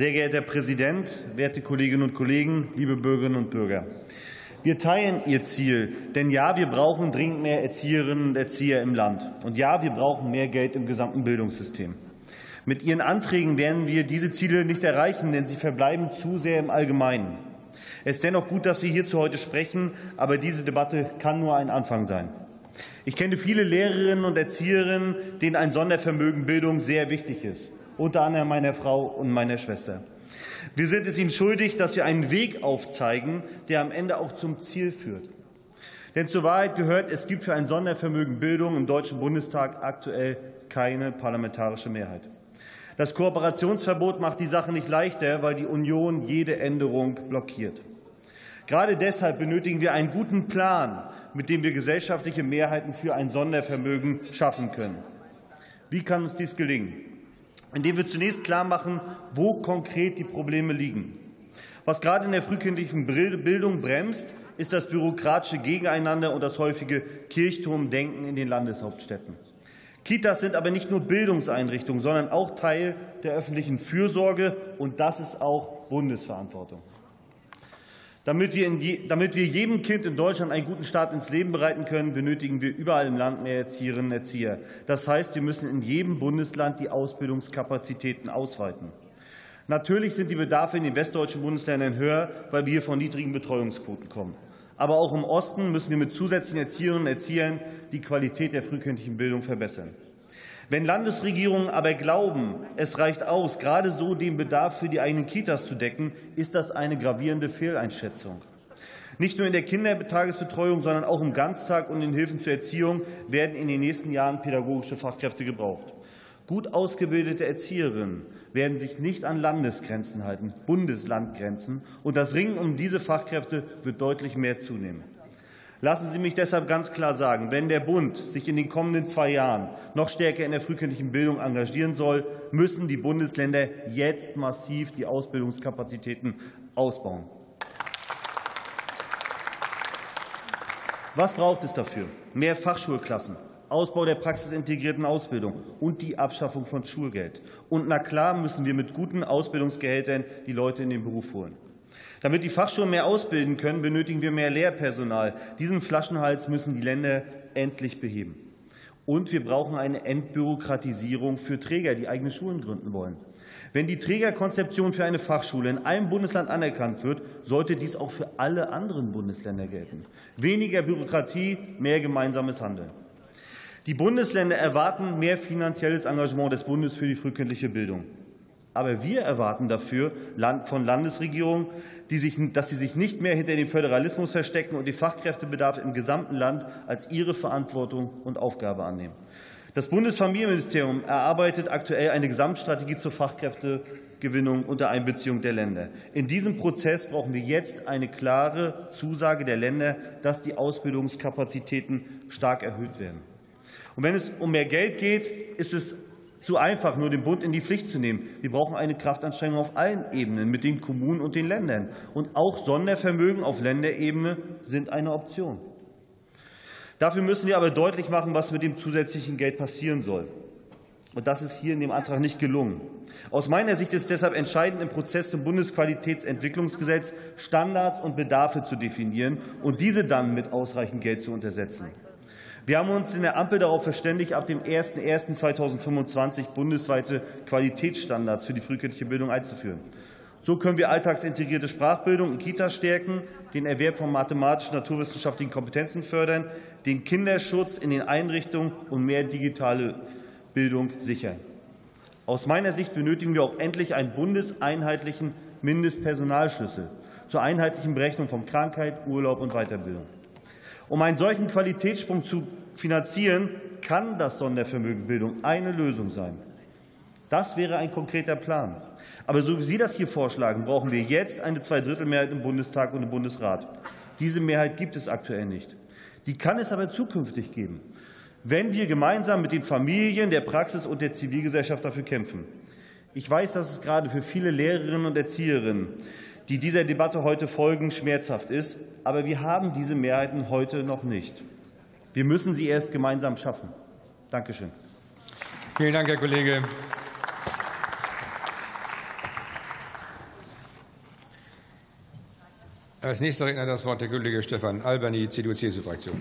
Sehr geehrter Herr Präsident, werte Kolleginnen und Kollegen, liebe Bürgerinnen und Bürger! Wir teilen Ihr Ziel, denn ja, wir brauchen dringend mehr Erzieherinnen und Erzieher im Land. Und ja, wir brauchen mehr Geld im gesamten Bildungssystem. Mit Ihren Anträgen werden wir diese Ziele nicht erreichen, denn sie verbleiben zu sehr im Allgemeinen. Es ist dennoch gut, dass wir hierzu heute sprechen, aber diese Debatte kann nur ein Anfang sein. Ich kenne viele Lehrerinnen und Erzieherinnen, denen ein Sondervermögen Bildung sehr wichtig ist, unter anderem meiner Frau und meiner Schwester. Wir sind es ihnen schuldig, dass wir einen Weg aufzeigen, der am Ende auch zum Ziel führt. Denn zur Wahrheit gehört, es gibt für ein Sondervermögen Bildung im Deutschen Bundestag aktuell keine parlamentarische Mehrheit. Das Kooperationsverbot macht die Sache nicht leichter, weil die Union jede Änderung blockiert. Gerade deshalb benötigen wir einen guten Plan, mit dem wir gesellschaftliche Mehrheiten für ein Sondervermögen schaffen können. Wie kann uns dies gelingen? Indem wir zunächst klarmachen, wo konkret die Probleme liegen. Was gerade in der frühkindlichen Bildung bremst, ist das bürokratische Gegeneinander und das häufige Kirchturmdenken in den Landeshauptstädten. Kitas sind aber nicht nur Bildungseinrichtungen, sondern auch Teil der öffentlichen Fürsorge, und das ist auch Bundesverantwortung. Damit wir, je, damit wir jedem Kind in Deutschland einen guten Start ins Leben bereiten können, benötigen wir überall im Land mehr Erzieherinnen und Erzieher. Das heißt, wir müssen in jedem Bundesland die Ausbildungskapazitäten ausweiten. Natürlich sind die Bedarfe in den westdeutschen Bundesländern höher, weil wir von niedrigen Betreuungsquoten kommen. Aber auch im Osten müssen wir mit zusätzlichen Erzieherinnen und Erziehern die Qualität der frühkindlichen Bildung verbessern. Wenn Landesregierungen aber glauben, es reicht aus, gerade so den Bedarf für die eigenen Kitas zu decken, ist das eine gravierende Fehleinschätzung. Nicht nur in der Kindertagesbetreuung, sondern auch im Ganztag und in Hilfen zur Erziehung werden in den nächsten Jahren pädagogische Fachkräfte gebraucht. Gut ausgebildete Erzieherinnen werden sich nicht an Landesgrenzen halten, Bundeslandgrenzen, und das Ringen um diese Fachkräfte wird deutlich mehr zunehmen. Lassen Sie mich deshalb ganz klar sagen, wenn der Bund sich in den kommenden zwei Jahren noch stärker in der frühkindlichen Bildung engagieren soll, müssen die Bundesländer jetzt massiv die Ausbildungskapazitäten ausbauen. Was braucht es dafür? Mehr Fachschulklassen, Ausbau der praxisintegrierten Ausbildung und die Abschaffung von Schulgeld. Und na klar müssen wir mit guten Ausbildungsgehältern die Leute in den Beruf holen. Damit die Fachschulen mehr ausbilden können, benötigen wir mehr Lehrpersonal. Diesen Flaschenhals müssen die Länder endlich beheben. Und wir brauchen eine Entbürokratisierung für Träger, die eigene Schulen gründen wollen. Wenn die Trägerkonzeption für eine Fachschule in einem Bundesland anerkannt wird, sollte dies auch für alle anderen Bundesländer gelten. Weniger Bürokratie, mehr gemeinsames Handeln. Die Bundesländer erwarten mehr finanzielles Engagement des Bundes für die frühkindliche Bildung. Aber wir erwarten dafür von Landesregierungen, dass sie sich nicht mehr hinter dem Föderalismus verstecken und den Fachkräftebedarf im gesamten Land als ihre Verantwortung und Aufgabe annehmen. Das Bundesfamilienministerium erarbeitet aktuell eine Gesamtstrategie zur Fachkräftegewinnung unter Einbeziehung der Länder. In diesem Prozess brauchen wir jetzt eine klare Zusage der Länder, dass die Ausbildungskapazitäten stark erhöht werden. Und wenn es um mehr Geld geht, ist es zu einfach, nur den Bund in die Pflicht zu nehmen. Wir brauchen eine Kraftanstrengung auf allen Ebenen mit den Kommunen und den Ländern. Und auch Sondervermögen auf Länderebene sind eine Option. Dafür müssen wir aber deutlich machen, was mit dem zusätzlichen Geld passieren soll. Und das ist hier in dem Antrag nicht gelungen. Aus meiner Sicht ist es deshalb entscheidend, im Prozess zum Bundesqualitätsentwicklungsgesetz Standards und Bedarfe zu definieren und diese dann mit ausreichend Geld zu untersetzen. Wir haben uns in der Ampel darauf verständigt, ab dem 01.01.2025 bundesweite Qualitätsstandards für die frühkindliche Bildung einzuführen. So können wir alltagsintegrierte Sprachbildung in Kitas stärken, den Erwerb von mathematischen, naturwissenschaftlichen Kompetenzen fördern, den Kinderschutz in den Einrichtungen und mehr digitale Bildung sichern. Aus meiner Sicht benötigen wir auch endlich einen bundeseinheitlichen Mindestpersonalschlüssel zur einheitlichen Berechnung von Krankheit, Urlaub und Weiterbildung. Um einen solchen Qualitätssprung zu finanzieren, kann das Sondervermögen Bildung eine Lösung sein. Das wäre ein konkreter Plan. Aber so wie Sie das hier vorschlagen, brauchen wir jetzt eine Zweidrittelmehrheit im Bundestag und im Bundesrat. Diese Mehrheit gibt es aktuell nicht. Die kann es aber zukünftig geben, wenn wir gemeinsam mit den Familien, der Praxis und der Zivilgesellschaft dafür kämpfen. Ich weiß, dass es gerade für viele Lehrerinnen und Erzieherinnen die dieser Debatte heute folgen, schmerzhaft ist. Aber wir haben diese Mehrheiten heute noch nicht. Wir müssen sie erst gemeinsam schaffen. Dankeschön. Vielen Dank, Herr Kollege. Als nächster Redner das Wort der Kollege Stefan Albani, CDU-CSU-Fraktion.